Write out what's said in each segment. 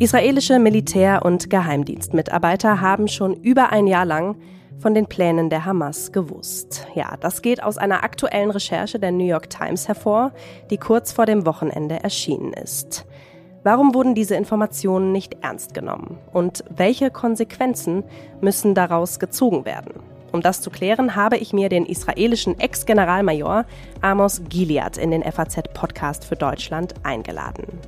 Israelische Militär- und Geheimdienstmitarbeiter haben schon über ein Jahr lang von den Plänen der Hamas gewusst. Ja, das geht aus einer aktuellen Recherche der New York Times hervor, die kurz vor dem Wochenende erschienen ist. Warum wurden diese Informationen nicht ernst genommen? Und welche Konsequenzen müssen daraus gezogen werden? Um das zu klären, habe ich mir den israelischen Ex-Generalmajor Amos Gilead in den FAZ-Podcast für Deutschland eingeladen.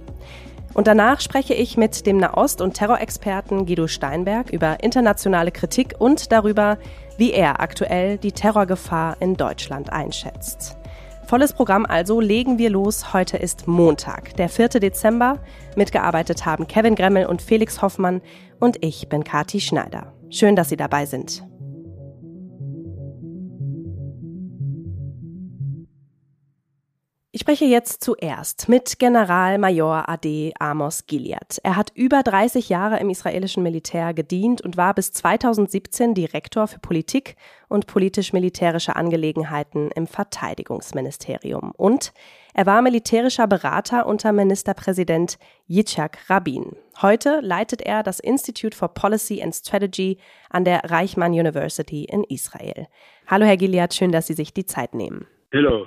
Und danach spreche ich mit dem Nahost- und Terrorexperten Guido Steinberg über internationale Kritik und darüber, wie er aktuell die Terrorgefahr in Deutschland einschätzt. Volles Programm also, legen wir los. Heute ist Montag, der 4. Dezember. Mitgearbeitet haben Kevin Gremmel und Felix Hoffmann und ich bin Kati Schneider. Schön, dass Sie dabei sind. Ich spreche jetzt zuerst mit Generalmajor AD Amos Gilead. Er hat über 30 Jahre im israelischen Militär gedient und war bis 2017 Direktor für Politik und politisch-militärische Angelegenheiten im Verteidigungsministerium. Und er war militärischer Berater unter Ministerpräsident Yitzhak Rabin. Heute leitet er das Institute for Policy and Strategy an der Reichmann University in Israel. Hallo, Herr Gilead, schön, dass Sie sich die Zeit nehmen. Hallo.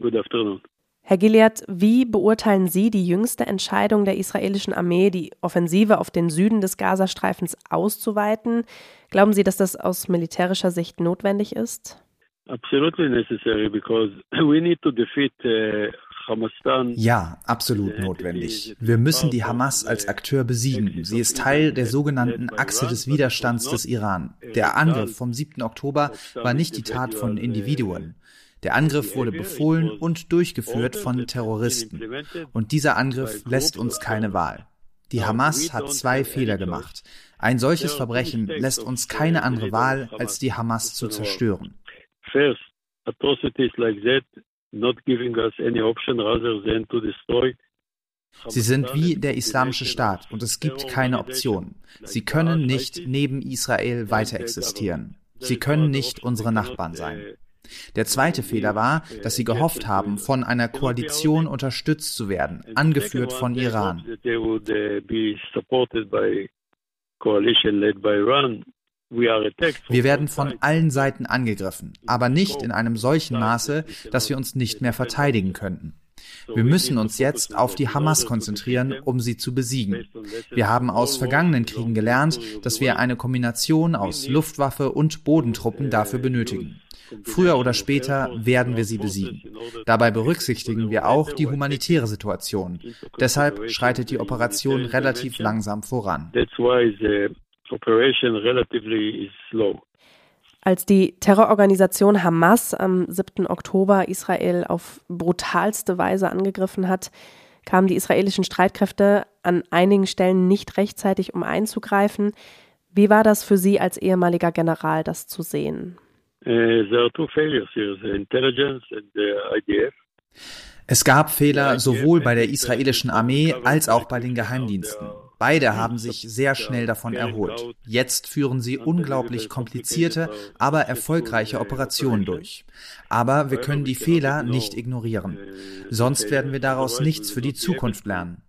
Good afternoon. Herr Gilead, wie beurteilen Sie die jüngste Entscheidung der israelischen Armee, die Offensive auf den Süden des Gazastreifens auszuweiten? Glauben Sie, dass das aus militärischer Sicht notwendig ist? Absolutely necessary because we need to defeat uh, ja, absolut notwendig. Wir müssen die Hamas als Akteur besiegen. Sie ist Teil der sogenannten Achse des Widerstands des Iran. Der Angriff vom 7. Oktober war nicht die Tat von Individuen. Der Angriff wurde befohlen und durchgeführt von Terroristen. Und dieser Angriff lässt uns keine Wahl. Die Hamas hat zwei Fehler gemacht. Ein solches Verbrechen lässt uns keine andere Wahl, als die Hamas zu zerstören. First, atrocities like that not giving us any option rather than to destroy Sie sind wie der Islamische Staat und es gibt keine Option. Sie können nicht neben Israel weiter existieren. Sie können nicht unsere Nachbarn sein. Der zweite Fehler war, dass sie gehofft haben, von einer Koalition unterstützt zu werden, angeführt von Iran. Wir werden von allen Seiten angegriffen, aber nicht in einem solchen Maße, dass wir uns nicht mehr verteidigen könnten. Wir müssen uns jetzt auf die Hamas konzentrieren, um sie zu besiegen. Wir haben aus vergangenen Kriegen gelernt, dass wir eine Kombination aus Luftwaffe und Bodentruppen dafür benötigen. Früher oder später werden wir sie besiegen. Dabei berücksichtigen wir auch die humanitäre Situation. Deshalb schreitet die Operation relativ langsam voran. Als die Terrororganisation Hamas am 7. Oktober Israel auf brutalste Weise angegriffen hat, kamen die israelischen Streitkräfte an einigen Stellen nicht rechtzeitig, um einzugreifen. Wie war das für Sie als ehemaliger General, das zu sehen? Es gab Fehler sowohl bei der israelischen Armee als auch bei den Geheimdiensten. Beide haben sich sehr schnell davon erholt. Jetzt führen sie unglaublich komplizierte, aber erfolgreiche Operationen durch. Aber wir können die Fehler nicht ignorieren. Sonst werden wir daraus nichts für die Zukunft lernen.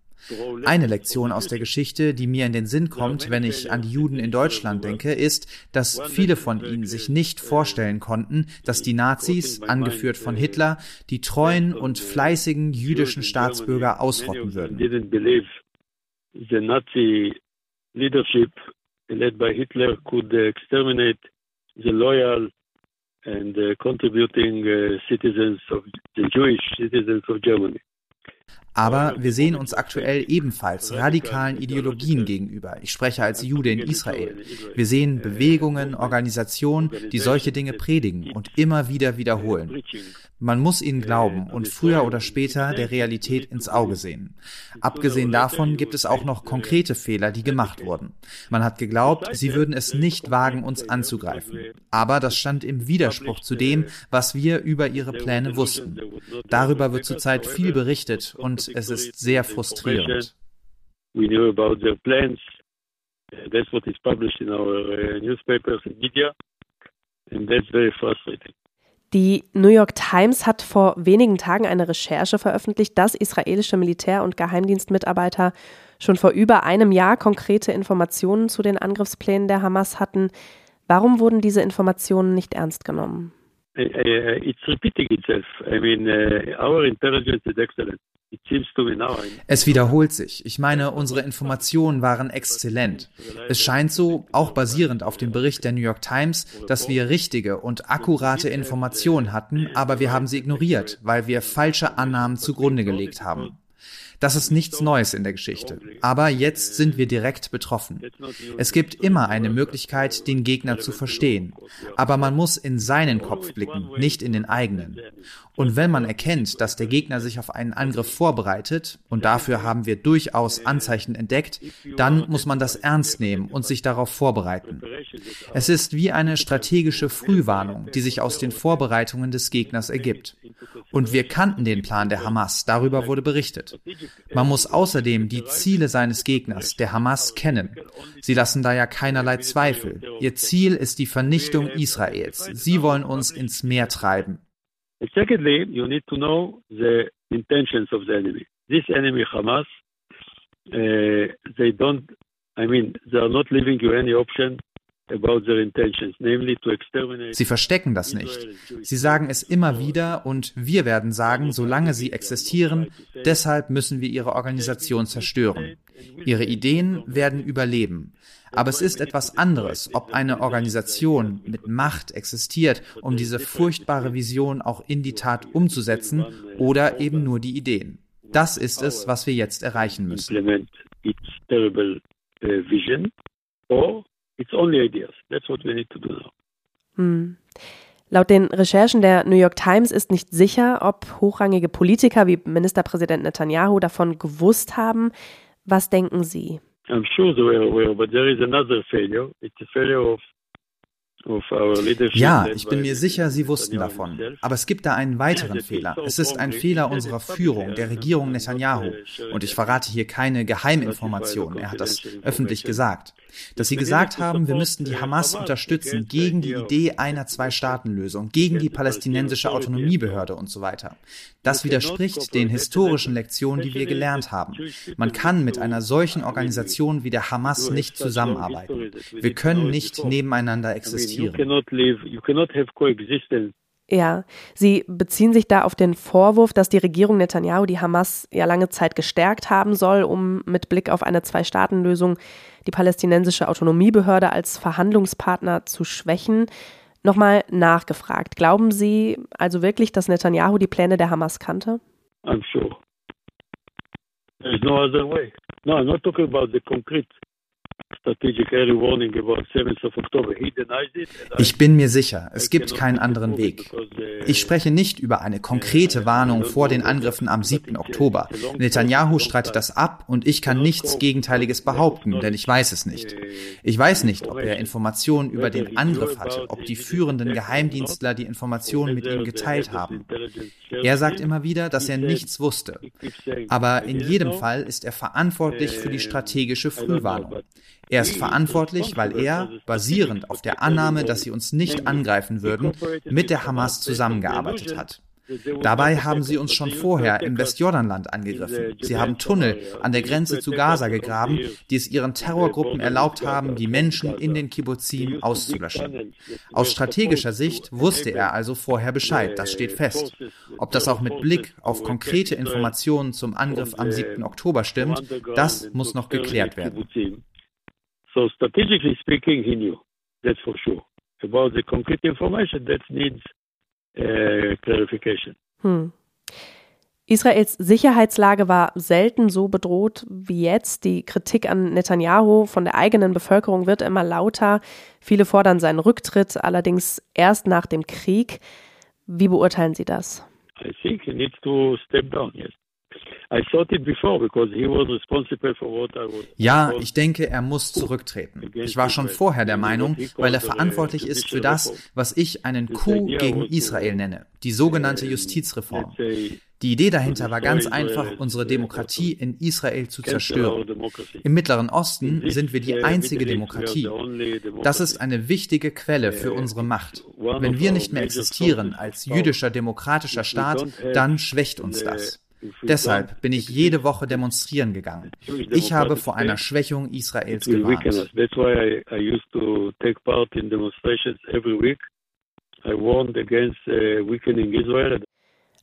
Eine Lektion aus der Geschichte, die mir in den Sinn kommt, wenn ich an die Juden in Deutschland denke, ist, dass viele von ihnen sich nicht vorstellen konnten, dass die Nazis, angeführt von Hitler, die treuen und fleißigen jüdischen Staatsbürger ausrotten würden. Led by Hitler could exterminate the loyal and contributing citizens of the Jewish citizens of Germany. Aber wir sehen uns aktuell ebenfalls radikalen Ideologien gegenüber. Ich spreche als Jude in Israel. Wir sehen Bewegungen, Organisationen, die solche Dinge predigen und immer wieder wiederholen. Man muss ihnen glauben und früher oder später der Realität ins Auge sehen. Abgesehen davon gibt es auch noch konkrete Fehler, die gemacht wurden. Man hat geglaubt, sie würden es nicht wagen, uns anzugreifen. Aber das stand im Widerspruch zu dem, was wir über ihre Pläne wussten. Darüber wird zurzeit viel berichtet und es ist sehr frustrierend. We knew about their plans. That's what is published in our uh, newspapers and media. And that's very frustrating. Die New York Times hat vor wenigen Tagen eine Recherche veröffentlicht, dass israelische Militär- und Geheimdienstmitarbeiter schon vor über einem Jahr konkrete Informationen zu den Angriffsplänen der Hamas hatten. Warum wurden diese Informationen nicht ernst genommen? It's repeating itself. I mean, uh, our intelligence is excellent. Es wiederholt sich. Ich meine, unsere Informationen waren exzellent. Es scheint so, auch basierend auf dem Bericht der New York Times, dass wir richtige und akkurate Informationen hatten, aber wir haben sie ignoriert, weil wir falsche Annahmen zugrunde gelegt haben. Das ist nichts Neues in der Geschichte. Aber jetzt sind wir direkt betroffen. Es gibt immer eine Möglichkeit, den Gegner zu verstehen. Aber man muss in seinen Kopf blicken, nicht in den eigenen. Und wenn man erkennt, dass der Gegner sich auf einen Angriff vorbereitet, und dafür haben wir durchaus Anzeichen entdeckt, dann muss man das ernst nehmen und sich darauf vorbereiten. Es ist wie eine strategische Frühwarnung, die sich aus den Vorbereitungen des Gegners ergibt. Und wir kannten den Plan der Hamas, darüber wurde berichtet. Man muss außerdem die Ziele seines Gegners, der Hamas, kennen. Sie lassen da ja keinerlei Zweifel. Ihr Ziel ist die Vernichtung Israels. Sie wollen uns ins Meer treiben. Secondly, you need to know the intentions of the enemy. This Hamas, uh, they don't, I option Sie verstecken das nicht. Sie sagen es immer wieder und wir werden sagen, solange sie existieren, deshalb müssen wir ihre Organisation zerstören. Ihre Ideen werden überleben. Aber es ist etwas anderes, ob eine Organisation mit Macht existiert, um diese furchtbare Vision auch in die Tat umzusetzen oder eben nur die Ideen. Das ist es, was wir jetzt erreichen müssen. Hm. Laut den Recherchen der New York Times ist nicht sicher, ob hochrangige Politiker wie Ministerpräsident Netanyahu davon gewusst haben. Was denken Sie? I'm sure they were aware, but there is another failure. It's a failure of ja, ich bin mir sicher, Sie wussten davon. Aber es gibt da einen weiteren Fehler. Es ist ein Fehler unserer Führung, der Regierung Netanyahu. Und ich verrate hier keine Geheiminformationen. Er hat das öffentlich gesagt. Dass Sie gesagt haben, wir müssten die Hamas unterstützen gegen die Idee einer Zwei-Staaten-Lösung, gegen die palästinensische Autonomiebehörde und so weiter. Das widerspricht den historischen Lektionen, die wir gelernt haben. Man kann mit einer solchen Organisation wie der Hamas nicht zusammenarbeiten. Wir können nicht nebeneinander existieren existieren. Ja, Sie beziehen sich da auf den Vorwurf, dass die Regierung Netanyahu die Hamas ja lange Zeit gestärkt haben soll, um mit Blick auf eine Zwei-Staaten-Lösung die palästinensische Autonomiebehörde als Verhandlungspartner zu schwächen. Nochmal nachgefragt. Glauben Sie also wirklich, dass Netanyahu die Pläne der Hamas kannte? I'm sure. There's no other way. No, I'm not talking about the concrete ich bin mir sicher, es gibt keinen anderen Weg. Uh, Ich spreche nicht über eine konkrete Warnung vor den Angriffen am 7. Oktober. Netanyahu streitet das ab und ich kann nichts Gegenteiliges behaupten, denn ich weiß es nicht. Ich weiß nicht, ob er Informationen über den Angriff hatte, ob die führenden Geheimdienstler die Informationen mit ihm geteilt haben. Er sagt immer wieder, dass er nichts wusste. Aber in jedem Fall ist er verantwortlich für die strategische Frühwarnung. Er ist verantwortlich, weil er, basierend auf der Annahme, dass sie uns nicht angreifen würden, mit der Hamas zusammengearbeitet hat. Dabei haben sie uns schon vorher im Westjordanland angegriffen. Sie haben Tunnel an der Grenze zu Gaza gegraben, die es ihren Terrorgruppen erlaubt haben, die Menschen in den Kibbuzim auszulöschen. Aus strategischer Sicht wusste er also vorher Bescheid, das steht fest. Ob das auch mit Blick auf konkrete Informationen zum Angriff am 7. Oktober stimmt, das muss noch geklärt werden. So strategically speaking, he knew. That's for sure. About the concrete information, that needs uh, clarification. Hm. Israels Sicherheitslage war selten so bedroht wie jetzt. Die Kritik an Netanyahu von der eigenen Bevölkerung wird immer lauter. Viele fordern seinen Rücktritt, allerdings erst nach dem Krieg. Wie beurteilen Sie das? I think he needs to step down, yes. Ja, ich denke, er muss zurücktreten. Ich war schon vorher der Meinung, weil er verantwortlich ist für das, was ich einen Coup gegen Israel nenne, die sogenannte Justizreform. Die Idee dahinter war ganz einfach, unsere Demokratie in Israel zu zerstören. Im Mittleren Osten sind wir die einzige Demokratie. Das ist eine wichtige Quelle für unsere Macht. Wenn wir nicht mehr existieren als jüdischer demokratischer Staat, dann schwächt uns das. Deshalb bin ich jede Woche demonstrieren gegangen. Ich habe vor einer Schwächung Israels gewarnt. Uh.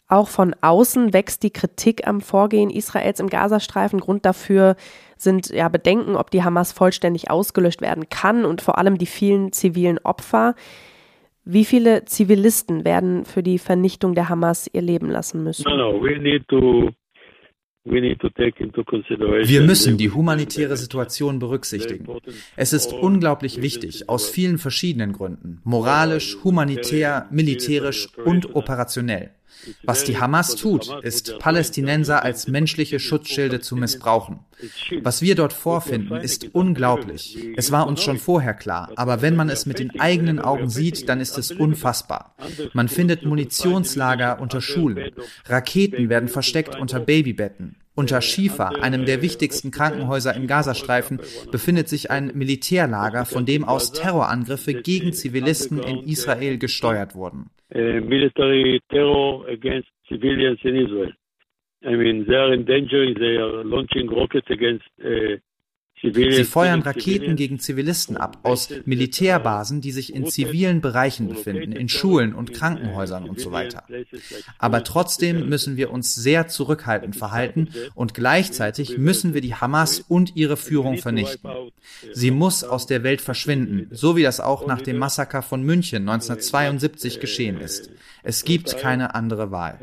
Auch von außen wächst die Kritik am Vorgehen Israels im Gazastreifen. Grund dafür sind ja Bedenken, ob die Hamas vollständig ausgelöscht werden kann und vor allem die vielen zivilen Opfer. Wie viele Zivilisten werden für die Vernichtung der Hamas ihr Leben lassen müssen? No, no, we need to wir müssen die humanitäre Situation berücksichtigen. Es ist unglaublich wichtig, aus vielen verschiedenen Gründen, moralisch, humanitär, militärisch und operationell. Was die Hamas tut, ist, Palästinenser als menschliche Schutzschilde zu missbrauchen. Was wir dort vorfinden, ist unglaublich. Es war uns schon vorher klar, aber wenn man es mit den eigenen Augen sieht, dann ist es unfassbar. Man findet Munitionslager unter Schulen. Raketen werden versteckt unter Babybetten. Unter Shifa, einem der wichtigsten Krankenhäuser im Gazastreifen, befindet sich ein Militärlager, von dem aus Terrorangriffe gegen Zivilisten in Israel gesteuert wurden. Uh, military terror against civilians in Israel. I mean, they are in danger. They are launching rockets against uh, Sie feuern Raketen gegen Zivilisten ab aus Militärbasen, die sich in zivilen Bereichen befinden, in Schulen und Krankenhäusern und so weiter. Aber trotzdem müssen wir uns sehr zurückhaltend verhalten und gleichzeitig müssen wir die Hamas und ihre Führung vernichten. Sie muss aus der Welt verschwinden, so wie das auch nach dem Massaker von München 1972 geschehen ist. Es gibt keine andere Wahl.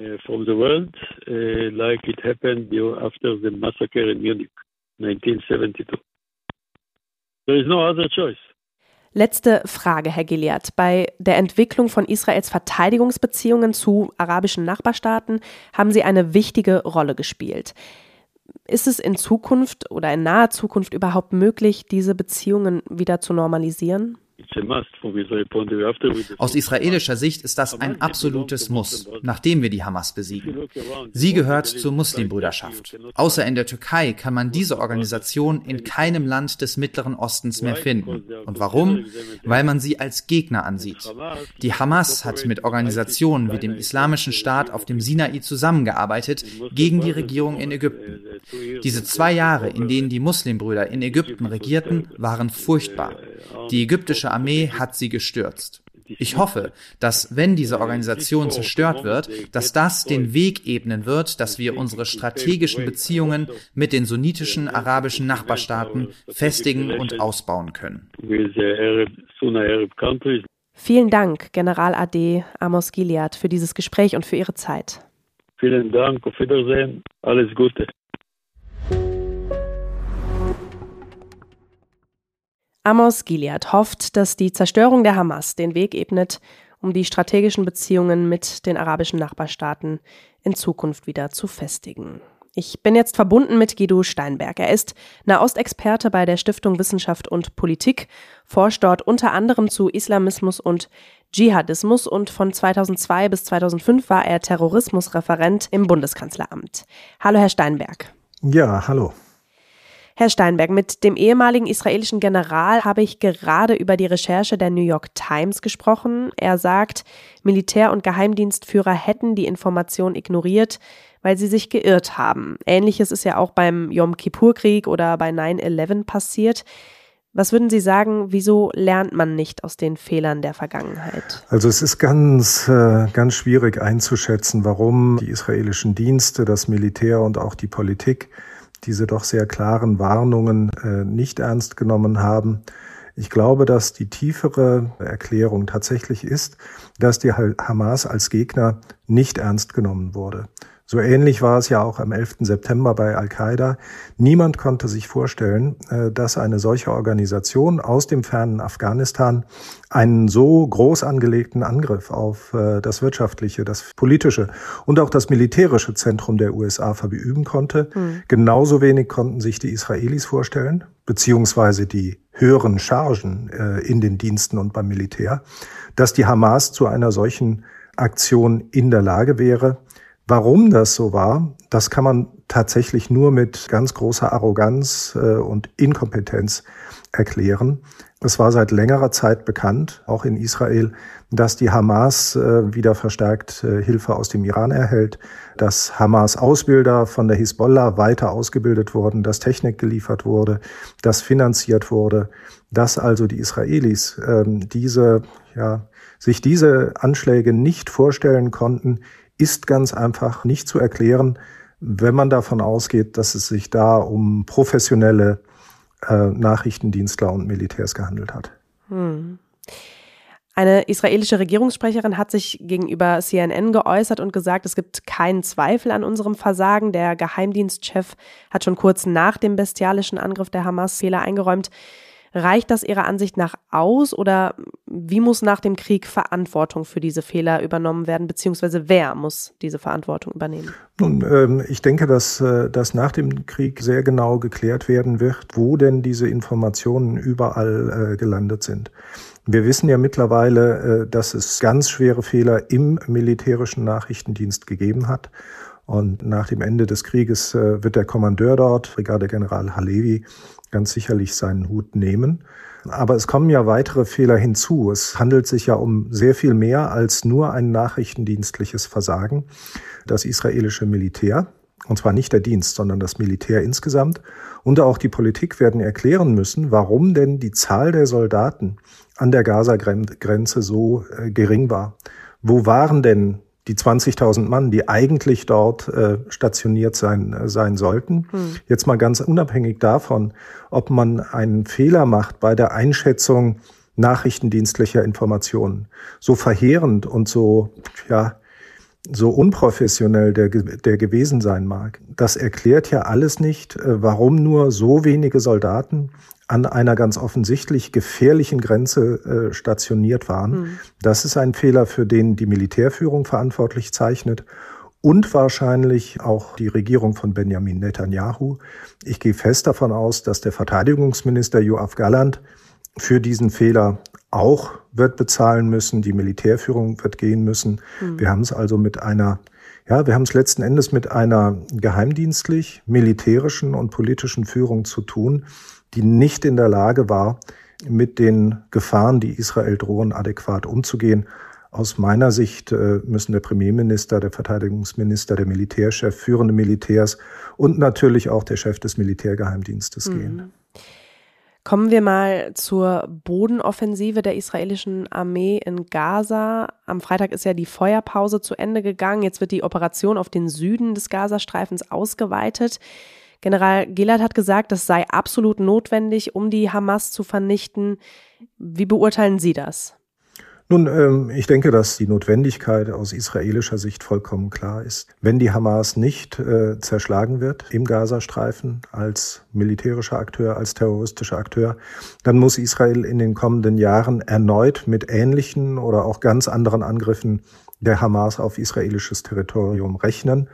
From the world, like it happened after the massacre in Munich. 1972. There is no other choice. Letzte Frage, Herr Gilead. Bei der Entwicklung von Israels Verteidigungsbeziehungen zu arabischen Nachbarstaaten haben Sie eine wichtige Rolle gespielt. Ist es in Zukunft oder in naher Zukunft überhaupt möglich, diese Beziehungen wieder zu normalisieren? Aus israelischer Sicht ist das ein absolutes Muss, nachdem wir die Hamas besiegen. Sie gehört zur Muslimbrüderschaft. Außer in der Türkei kann man diese Organisation in keinem Land des Mittleren Ostens mehr finden. Und warum? Weil man sie als Gegner ansieht. Die Hamas hat mit Organisationen wie dem Islamischen Staat auf dem Sinai zusammengearbeitet gegen die Regierung in Ägypten. Diese zwei Jahre, in denen die Muslimbrüder in Ägypten regierten, waren furchtbar. Die ägyptische Armee hat sie gestürzt. Ich hoffe, dass wenn diese Organisation zerstört wird, dass das den Weg ebnen wird, dass wir unsere strategischen Beziehungen mit den sunnitischen arabischen Nachbarstaaten festigen und ausbauen können. Vielen Dank, General AD Amos Gilead, für dieses Gespräch und für Ihre Zeit. Vielen Dank, auf Wiedersehen, alles Gute. Amos Gilead hofft, dass die Zerstörung der Hamas den Weg ebnet, um die strategischen Beziehungen mit den arabischen Nachbarstaaten in Zukunft wieder zu festigen. Ich bin jetzt verbunden mit Guido Steinberg. Er ist Nahostexperte bei der Stiftung Wissenschaft und Politik, forscht dort unter anderem zu Islamismus und Dschihadismus und von 2002 bis 2005 war er Terrorismusreferent im Bundeskanzleramt. Hallo, Herr Steinberg. Ja, hallo. Herr Steinberg, mit dem ehemaligen israelischen General habe ich gerade über die Recherche der New York Times gesprochen. Er sagt, Militär- und Geheimdienstführer hätten die Information ignoriert, weil sie sich geirrt haben. Ähnliches ist ja auch beim Yom Kippur-Krieg oder bei 9-11 passiert. Was würden Sie sagen, wieso lernt man nicht aus den Fehlern der Vergangenheit? Also es ist ganz, äh, ganz schwierig einzuschätzen, warum die israelischen Dienste, das Militär und auch die Politik diese doch sehr klaren Warnungen äh, nicht ernst genommen haben. Ich glaube, dass die tiefere Erklärung tatsächlich ist, dass die Hamas als Gegner nicht ernst genommen wurde. So ähnlich war es ja auch am 11. September bei Al-Qaida. Niemand konnte sich vorstellen, äh, dass eine solche Organisation aus dem fernen Afghanistan einen so groß angelegten Angriff auf äh, das wirtschaftliche, das politische und auch das militärische Zentrum der USA verüben konnte. Mhm. Genauso wenig konnten sich die Israelis vorstellen, beziehungsweise die höheren Chargen äh, in den Diensten und beim Militär, dass die Hamas zu einer solchen Aktion in der Lage wäre. Warum das so war, das kann man tatsächlich nur mit ganz großer Arroganz äh, und Inkompetenz erklären. Es war seit längerer Zeit bekannt, auch in Israel, dass die Hamas äh, wieder verstärkt äh, Hilfe aus dem Iran erhält, dass Hamas-Ausbilder von der Hisbollah weiter ausgebildet wurden, dass Technik geliefert wurde, dass finanziert wurde, dass also die Israelis ähm, diese, ja, sich diese Anschläge nicht vorstellen konnten, ist ganz einfach nicht zu erklären, wenn man davon ausgeht, dass es sich da um professionelle äh, Nachrichtendienstler und Militärs gehandelt hat. Hm. Eine israelische Regierungssprecherin hat sich gegenüber CNN geäußert und gesagt, es gibt keinen Zweifel an unserem Versagen. Der Geheimdienstchef hat schon kurz nach dem bestialischen Angriff der Hamas Fehler eingeräumt. Reicht das Ihrer Ansicht nach aus oder wie muss nach dem Krieg Verantwortung für diese Fehler übernommen werden, beziehungsweise wer muss diese Verantwortung übernehmen? Nun, ähm, ich denke, dass, äh, dass nach dem Krieg sehr genau geklärt werden wird, wo denn diese Informationen überall äh, gelandet sind. Wir wissen ja mittlerweile, äh, dass es ganz schwere Fehler im militärischen Nachrichtendienst gegeben hat. Und nach dem Ende des Krieges äh, wird der Kommandeur dort, Brigadegeneral Halevi, ganz sicherlich seinen Hut nehmen. Aber es kommen ja weitere Fehler hinzu. Es handelt sich ja um sehr viel mehr als nur ein nachrichtendienstliches Versagen. Das israelische Militär, und zwar nicht der Dienst, sondern das Militär insgesamt und auch die Politik werden erklären müssen, warum denn die Zahl der Soldaten an der Gaza-Grenze so äh, gering war. Wo waren denn die 20.000 Mann, die eigentlich dort äh, stationiert sein, äh, sein sollten. Hm. Jetzt mal ganz unabhängig davon, ob man einen Fehler macht bei der Einschätzung nachrichtendienstlicher Informationen. So verheerend und so, ja, so unprofessionell der, der gewesen sein mag. Das erklärt ja alles nicht, äh, warum nur so wenige Soldaten an einer ganz offensichtlich gefährlichen Grenze äh, stationiert waren. Mhm. Das ist ein Fehler, für den die Militärführung verantwortlich zeichnet und wahrscheinlich auch die Regierung von Benjamin Netanyahu. Ich gehe fest davon aus, dass der Verteidigungsminister Joachim Galland für diesen Fehler auch wird bezahlen müssen, die Militärführung wird gehen müssen. Mhm. Wir haben es also mit einer ja, wir haben es letzten Endes mit einer geheimdienstlich, militärischen und politischen Führung zu tun, die nicht in der Lage war, mit den Gefahren, die Israel drohen, adäquat umzugehen. Aus meiner Sicht äh, müssen der Premierminister, der Verteidigungsminister, der Militärchef, führende Militärs und natürlich auch der Chef des Militärgeheimdienstes mhm. gehen. Kommen wir mal zur Bodenoffensive der israelischen Armee in Gaza. Am Freitag ist ja die Feuerpause zu Ende gegangen. Jetzt wird die Operation auf den Süden des Gazastreifens ausgeweitet. General Gilad hat gesagt, das sei absolut notwendig, um die Hamas zu vernichten. Wie beurteilen Sie das? Nun, ähm, ich denke, dass die Notwendigkeit aus israelischer Sicht vollkommen klar ist. Wenn die Hamas nicht äh, zerschlagen wird im Gazastreifen als militärischer Akteur, als terroristischer Akteur, dann muss Israel in den kommenden Jahren erneut mit ähnlichen oder auch ganz anderen Angriffen der Hamas auf israelisches Territorium rechnen.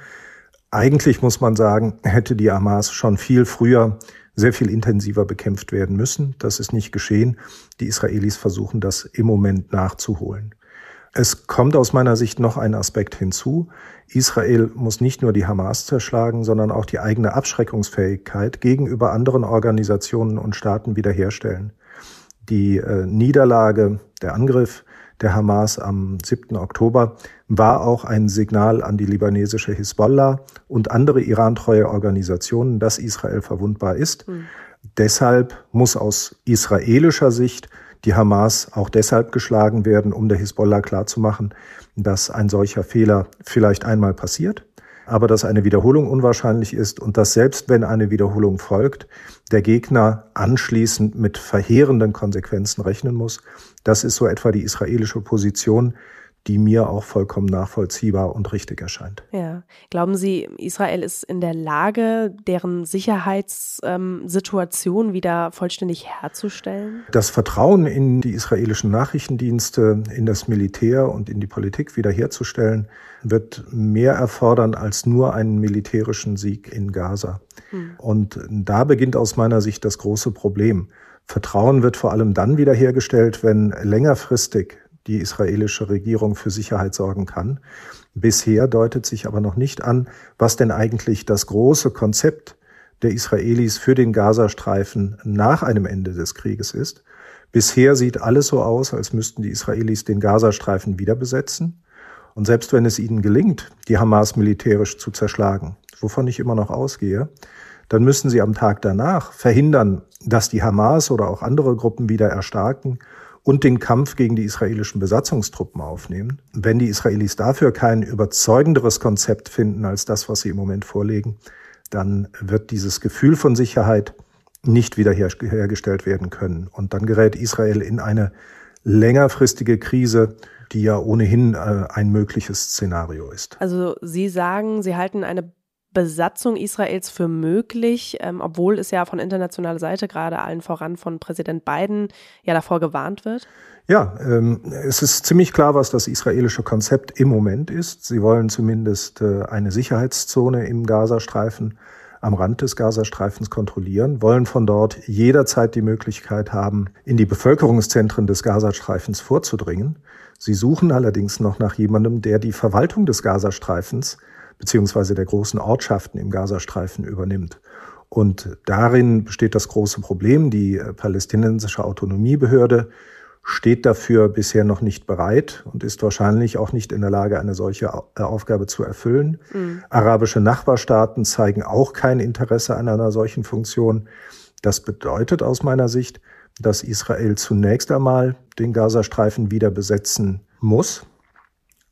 Eigentlich muss man sagen, hätte die Hamas schon viel früher sehr viel intensiver bekämpft werden müssen. Das ist nicht geschehen. Die Israelis versuchen das im Moment nachzuholen. Es kommt aus meiner Sicht noch ein Aspekt hinzu. Israel muss nicht nur die Hamas zerschlagen, sondern auch die eigene Abschreckungsfähigkeit gegenüber anderen Organisationen und Staaten wiederherstellen. Die äh, Niederlage, der Angriff der Hamas am 7. Oktober war auch ein Signal an die libanesische Hisbollah und andere irantreue Organisationen, dass Israel verwundbar ist. Mhm. Deshalb muss aus israelischer Sicht die Hamas auch deshalb geschlagen werden, um der Hisbollah klarzumachen, dass ein solcher Fehler vielleicht einmal passiert, aber dass eine Wiederholung unwahrscheinlich ist und dass selbst wenn eine Wiederholung folgt, der Gegner anschließend mit verheerenden Konsequenzen rechnen muss. Das ist so etwa die israelische Position, die mir auch vollkommen nachvollziehbar und richtig erscheint. Ja. Glauben Sie, Israel ist in der Lage, deren Sicherheitssituation wieder vollständig herzustellen? Das Vertrauen in die israelischen Nachrichtendienste, in das Militär und in die Politik wiederherzustellen, wird mehr erfordern als nur einen militärischen Sieg in Gaza. Hm. Und da beginnt aus meiner Sicht das große Problem. Vertrauen wird vor allem dann wiederhergestellt, wenn längerfristig die israelische Regierung für Sicherheit sorgen kann. Bisher deutet sich aber noch nicht an, was denn eigentlich das große Konzept der Israelis für den Gazastreifen nach einem Ende des Krieges ist. Bisher sieht alles so aus, als müssten die Israelis den Gazastreifen wieder besetzen. Und selbst wenn es ihnen gelingt, die Hamas militärisch zu zerschlagen, wovon ich immer noch ausgehe, dann müssen sie am Tag danach verhindern, dass die Hamas oder auch andere Gruppen wieder erstarken und den Kampf gegen die israelischen Besatzungstruppen aufnehmen. Wenn die Israelis dafür kein überzeugenderes Konzept finden als das, was sie im Moment vorlegen, dann wird dieses Gefühl von Sicherheit nicht wiederhergestellt werden können. Und dann gerät Israel in eine längerfristige Krise, die ja ohnehin äh, ein mögliches Szenario ist. Also Sie sagen, Sie halten eine Besatzung Israels für möglich, ähm, obwohl es ja von internationaler Seite, gerade allen voran von Präsident Biden, ja davor gewarnt wird? Ja, ähm, es ist ziemlich klar, was das israelische Konzept im Moment ist. Sie wollen zumindest äh, eine Sicherheitszone im Gazastreifen am Rand des Gazastreifens kontrollieren, wollen von dort jederzeit die Möglichkeit haben, in die Bevölkerungszentren des Gazastreifens vorzudringen. Sie suchen allerdings noch nach jemandem, der die Verwaltung des Gazastreifens beziehungsweise der großen Ortschaften im Gazastreifen übernimmt. Und darin besteht das große Problem. Die äh, palästinensische Autonomiebehörde steht dafür bisher noch nicht bereit und ist wahrscheinlich auch nicht in der Lage, eine solche äh, Aufgabe zu erfüllen. Mhm. Arabische Nachbarstaaten zeigen auch kein Interesse an einer solchen Funktion. Das bedeutet aus meiner Sicht, dass Israel zunächst einmal den Gazastreifen wieder besetzen muss.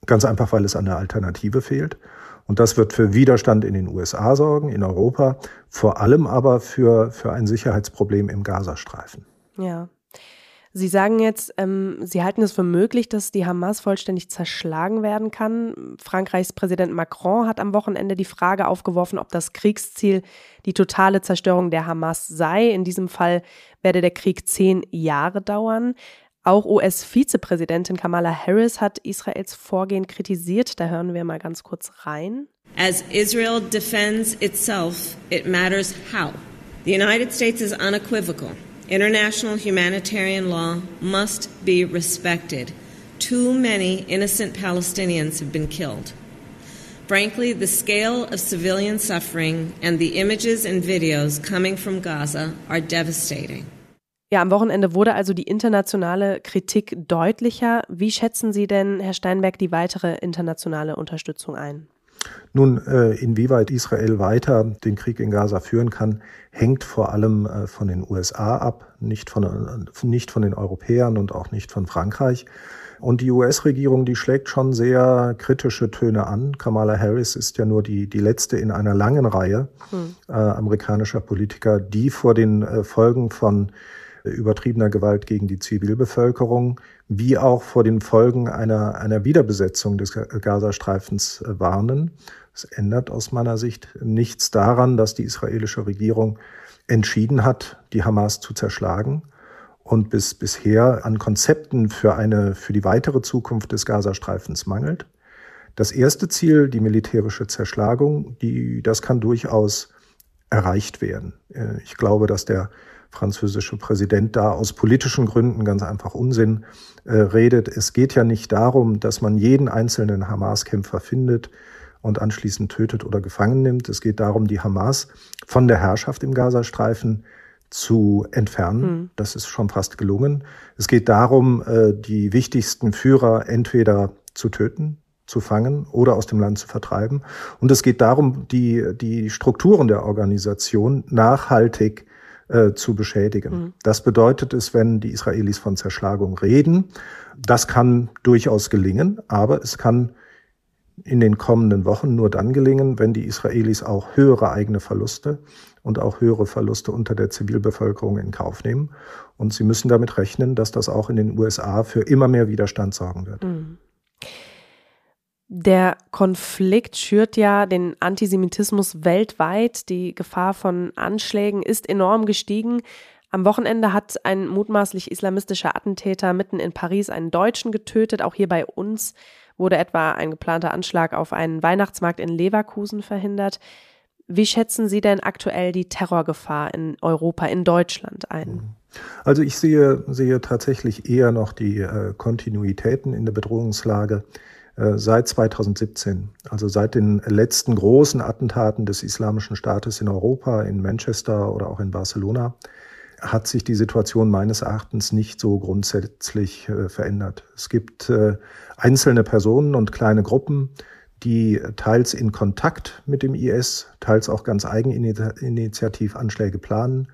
Ganz einfach, weil es an der Alternative fehlt. Und das wird für Widerstand in den USA sorgen, in Europa, vor allem aber für, für ein Sicherheitsproblem im Gazastreifen. Ja. Sie sagen jetzt, ähm, Sie halten es für möglich, dass die Hamas vollständig zerschlagen werden kann. Frankreichs Präsident Macron hat am Wochenende die Frage aufgeworfen, ob das Kriegsziel die totale Zerstörung der Hamas sei. In diesem Fall werde der Krieg zehn Jahre dauern. Auch US-Vizepräsidentin Kamala Harris hat Israels Vorgehen kritisiert. Da hören wir mal ganz kurz rein. As Israel defends itself, it matters how. The United States is unequivocal. International humanitarian law must be respected. Too many innocent Palestinians have been killed. Frankly, the scale of civilian suffering and the images and videos coming from Gaza are devastating. Ja, am Wochenende wurde also die internationale Kritik deutlicher. Wie schätzen Sie denn, Herr Steinberg, die weitere internationale Unterstützung ein? Nun, äh, inwieweit Israel weiter den Krieg in Gaza führen kann, hängt vor allem äh, von den USA ab, nicht von, äh, nicht von den Europäern und auch nicht von Frankreich. Und die US-Regierung, die schlägt schon sehr kritische Töne an. Kamala Harris ist ja nur die, die letzte in einer langen Reihe hm. äh, amerikanischer Politiker, die vor den äh, Folgen von übertriebener Gewalt gegen die Zivilbevölkerung, wie auch vor den Folgen einer, einer Wiederbesetzung des Gazastreifens äh, warnen. Es ändert aus meiner Sicht nichts daran, dass die israelische Regierung entschieden hat, die Hamas zu zerschlagen und bis bisher an Konzepten für eine, für die weitere Zukunft des Gazastreifens mangelt. Das erste Ziel, die militärische Zerschlagung, die, das kann durchaus erreicht werden. Äh, ich glaube, dass der französische Präsident da aus politischen Gründen ganz einfach Unsinn äh, redet. Es geht ja nicht darum, dass man jeden einzelnen Hamas-Kämpfer findet und anschließend tötet oder gefangen nimmt. Es geht darum, die Hamas von der Herrschaft im Gazastreifen zu entfernen. Mhm. Das ist schon fast gelungen. Es geht darum, äh, die wichtigsten Führer entweder zu töten, zu fangen oder aus dem Land zu vertreiben. Und es geht darum, die, die Strukturen der Organisation nachhaltig äh, zu beschädigen. Mhm. Das bedeutet es, wenn die Israelis von Zerschlagung reden. Das kann durchaus gelingen, aber es kann in den kommenden Wochen nur dann gelingen, wenn die Israelis auch höhere eigene Verluste und auch höhere Verluste unter der Zivilbevölkerung in Kauf nehmen. Und sie müssen damit rechnen, dass das auch in den USA für immer mehr Widerstand sorgen wird. Mhm. Der Konflikt schürt ja den Antisemitismus weltweit. Die Gefahr von Anschlägen ist enorm gestiegen. Am Wochenende hat ein mutmaßlich islamistischer Attentäter mitten in Paris einen Deutschen getötet. Auch hier bei uns wurde etwa ein geplanter Anschlag auf einen Weihnachtsmarkt in Leverkusen verhindert. Wie schätzen Sie denn aktuell die Terrorgefahr in Europa, in Deutschland ein? Also ich sehe, sehe tatsächlich eher noch die äh, Kontinuitäten in der Bedrohungslage seit 2017, also seit den letzten großen Attentaten des Islamischen Staates in Europa, in Manchester oder auch in Barcelona, hat sich die Situation meines Erachtens nicht so grundsätzlich äh, verändert. Es gibt äh, einzelne Personen und kleine Gruppen, die teils in Kontakt mit dem IS, teils auch ganz eigeninitiativ Anschläge planen.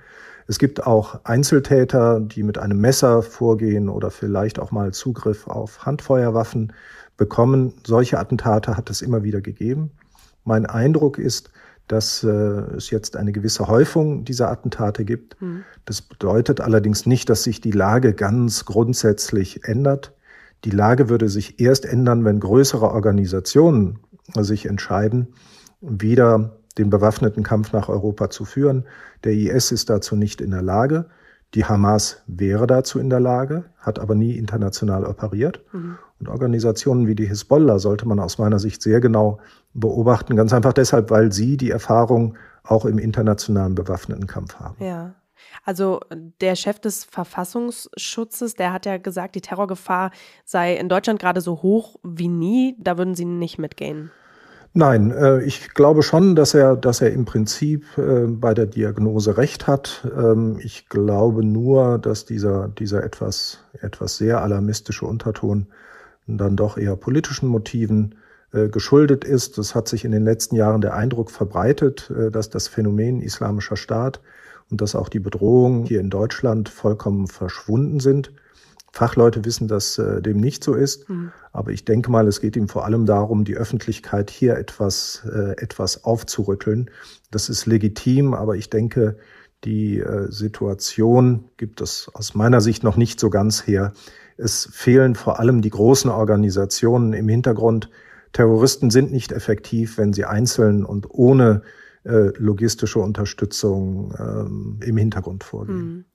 Es gibt auch Einzeltäter, die mit einem Messer vorgehen oder vielleicht auch mal Zugriff auf Handfeuerwaffen bekommen. Solche Attentate hat es immer wieder gegeben. Mein Eindruck ist, dass äh, es jetzt eine gewisse Häufung dieser Attentate gibt. Mhm. Das bedeutet allerdings nicht, dass sich die Lage ganz grundsätzlich ändert. Die Lage würde sich erst ändern, wenn größere Organisationen sich entscheiden, wieder den bewaffneten Kampf nach Europa zu führen. Der IS ist dazu nicht in der Lage. Die Hamas wäre dazu in der Lage, hat aber nie international operiert. Mhm. Und Organisationen wie die Hisbollah sollte man aus meiner Sicht sehr genau beobachten, ganz einfach deshalb, weil sie die Erfahrung auch im internationalen bewaffneten Kampf haben. Ja. Also der Chef des Verfassungsschutzes, der hat ja gesagt, die Terrorgefahr sei in Deutschland gerade so hoch wie nie. Da würden Sie nicht mitgehen. Nein, äh, ich glaube schon, dass er, dass er im Prinzip äh, bei der Diagnose recht hat. Ähm, ich glaube nur, dass dieser, dieser etwas, etwas sehr alarmistische Unterton dann doch eher politischen Motiven äh, geschuldet ist. Es hat sich in den letzten Jahren der Eindruck verbreitet, dass das Phänomen islamischer Staat und dass auch die Bedrohungen hier in Deutschland vollkommen verschwunden sind. Fachleute wissen, dass äh, dem nicht so ist. Mhm. Aber ich denke mal, es geht ihm vor allem darum, die Öffentlichkeit hier etwas, äh, etwas aufzurütteln. Das ist legitim, aber ich denke, die äh, Situation gibt es aus meiner Sicht noch nicht so ganz her. Es fehlen vor allem die großen Organisationen im Hintergrund. Terroristen sind nicht effektiv, wenn sie einzeln und ohne äh, logistische Unterstützung ähm, im Hintergrund vorgehen. Mhm.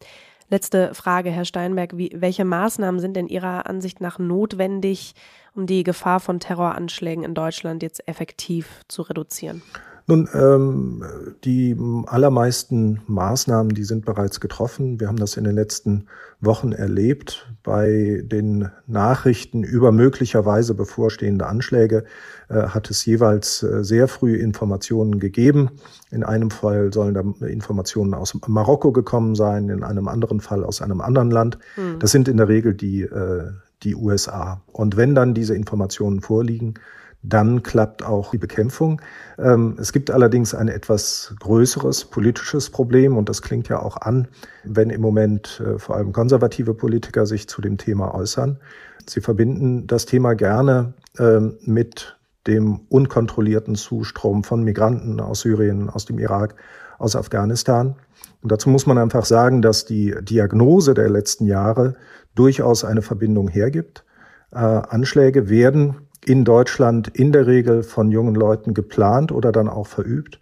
Letzte Frage, Herr Steinberg. Wie, welche Maßnahmen sind denn Ihrer Ansicht nach notwendig, um die Gefahr von Terroranschlägen in Deutschland jetzt effektiv zu reduzieren? Nun, ähm, die allermeisten Maßnahmen, die sind bereits getroffen. Wir haben das in den letzten Wochen erlebt. Bei den Nachrichten über möglicherweise bevorstehende Anschläge äh, hat es jeweils äh, sehr früh Informationen gegeben. In einem Fall sollen da Informationen aus Marokko gekommen sein, in einem anderen Fall aus einem anderen Land. Hm. Das sind in der Regel die, äh, die USA. Und wenn dann diese Informationen vorliegen, dann klappt auch die Bekämpfung. Ähm, es gibt allerdings ein etwas größeres politisches Problem und das klingt ja auch an, wenn im Moment äh, vor allem konservative Politiker sich zu dem Thema äußern. Sie verbinden das Thema gerne ähm, mit dem unkontrollierten Zustrom von Migranten aus Syrien, aus dem Irak, aus Afghanistan. Und dazu muss man einfach sagen, dass die Diagnose der letzten Jahre durchaus eine Verbindung hergibt. Äh, Anschläge werden in Deutschland in der Regel von jungen Leuten geplant oder dann auch verübt,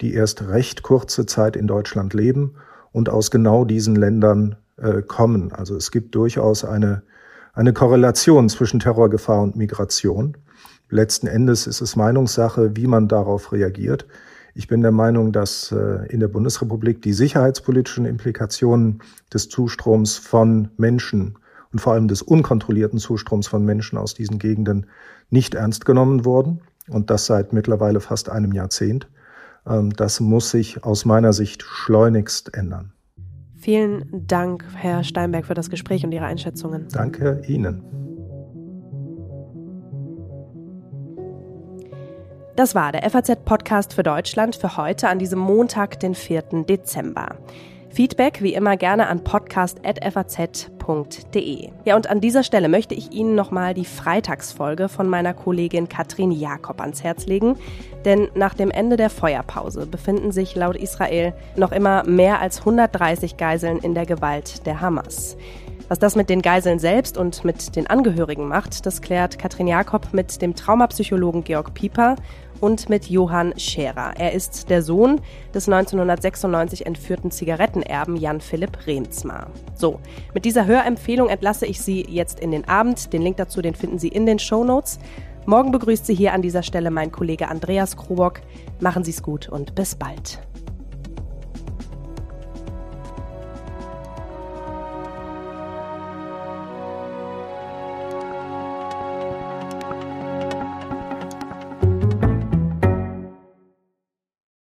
die erst recht kurze Zeit in Deutschland leben und aus genau diesen Ländern äh, kommen. Also es gibt durchaus eine, eine Korrelation zwischen Terrorgefahr und Migration. Letzten Endes ist es Meinungssache, wie man darauf reagiert. Ich bin der Meinung, dass äh, in der Bundesrepublik die sicherheitspolitischen Implikationen des Zustroms von Menschen und vor allem des unkontrollierten Zustroms von Menschen aus diesen Gegenden nicht ernst genommen wurden und das seit mittlerweile fast einem Jahrzehnt. Ähm, das muss sich aus meiner Sicht schleunigst ändern. Vielen Dank, Herr Steinberg, für das Gespräch und Ihre Einschätzungen. Danke Ihnen. Das war der FAZ-Podcast für Deutschland für heute an diesem Montag, den 4. Dezember. Feedback wie immer gerne an podcast.faz.de. Ja, und an dieser Stelle möchte ich Ihnen nochmal die Freitagsfolge von meiner Kollegin Katrin Jakob ans Herz legen. Denn nach dem Ende der Feuerpause befinden sich laut Israel noch immer mehr als 130 Geiseln in der Gewalt der Hamas. Was das mit den Geiseln selbst und mit den Angehörigen macht, das klärt Katrin Jakob mit dem Traumapsychologen Georg Pieper und mit Johann Scherer. Er ist der Sohn des 1996 entführten Zigarettenerben Jan Philipp Remsmar. So, mit dieser Hörempfehlung entlasse ich Sie jetzt in den Abend. Den Link dazu, den finden Sie in den Show Notes. Morgen begrüßt Sie hier an dieser Stelle mein Kollege Andreas Krobock. Machen Sie es gut und bis bald.